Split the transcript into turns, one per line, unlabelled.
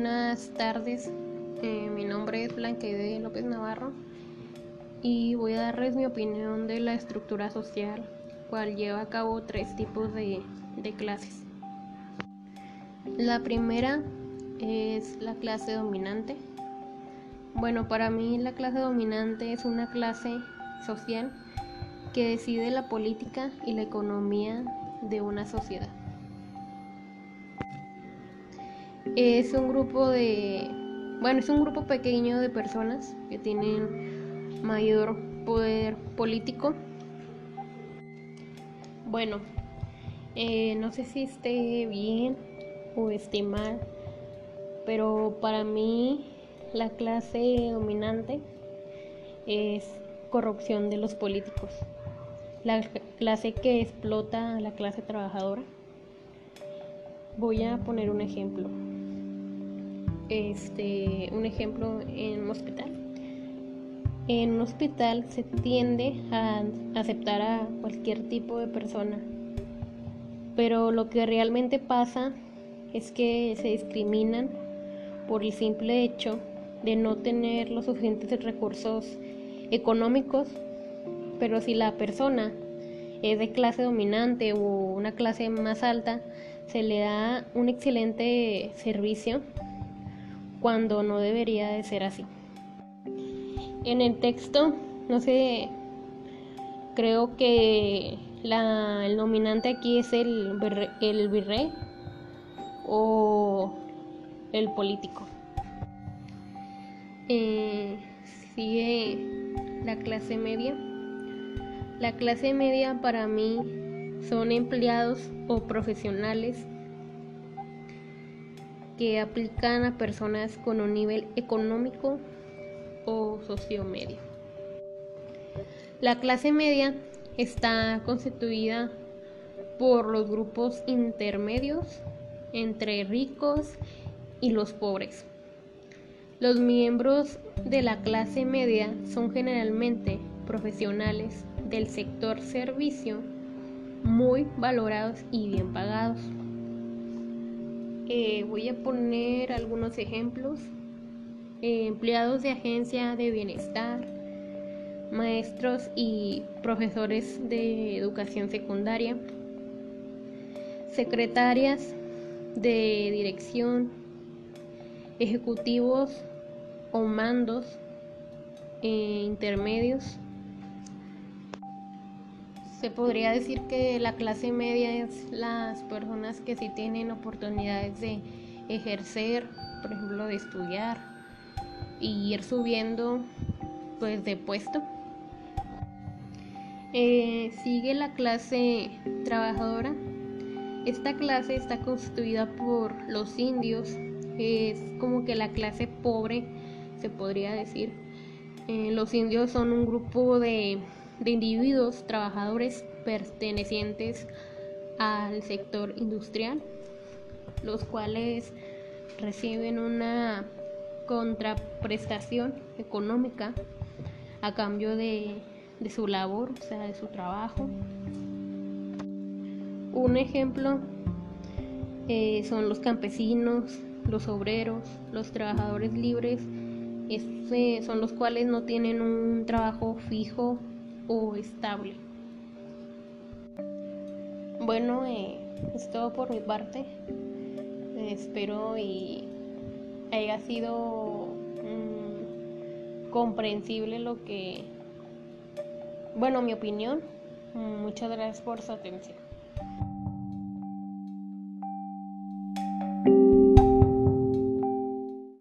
Buenas tardes, eh, mi nombre es Blanquede López Navarro y voy a darles mi opinión de la estructura social, cual lleva a cabo tres tipos de clases. La primera es la clase dominante. Bueno, para mí la clase dominante es una clase social que decide la política y la economía de una sociedad. Es un grupo de, bueno, es un grupo pequeño de personas que tienen mayor poder político. Bueno, eh, no sé si esté bien o esté mal, pero para mí la clase dominante es corrupción de los políticos, la clase que explota a la clase trabajadora. Voy a poner un ejemplo este, un ejemplo en un hospital. En un hospital se tiende a aceptar a cualquier tipo de persona, pero lo que realmente pasa es que se discriminan por el simple hecho de no tener los suficientes recursos económicos, pero si la persona es de clase dominante o una clase más alta, se le da un excelente servicio cuando no debería de ser así. En el texto, no sé, creo que el nominante aquí es el, el virrey o el político. Eh, sigue la clase media. La clase media para mí son empleados o profesionales que aplican a personas con un nivel económico o sociomedio. La clase media está constituida por los grupos intermedios entre ricos y los pobres. Los miembros de la clase media son generalmente profesionales del sector servicio muy valorados y bien pagados. Eh, voy a poner algunos ejemplos. Eh, empleados de agencia de bienestar, maestros y profesores de educación secundaria, secretarias de dirección, ejecutivos o mandos eh, intermedios se podría decir que la clase media es las personas que sí tienen oportunidades de ejercer, por ejemplo, de estudiar y ir subiendo pues de puesto. Eh, sigue la clase trabajadora. Esta clase está constituida por los indios, es como que la clase pobre, se podría decir. Eh, los indios son un grupo de de individuos trabajadores pertenecientes al sector industrial, los cuales reciben una contraprestación económica a cambio de, su labor, o sea, de su trabajo. Un ejemplo eh, son los campesinos, los obreros, los trabajadores libres, son los cuales no tienen un trabajo fijo o estable. Bueno, eh, es todo por mi parte. espero y haya sido mm, comprensible lo que, bueno, mi opinión. Muchas gracias por su atención.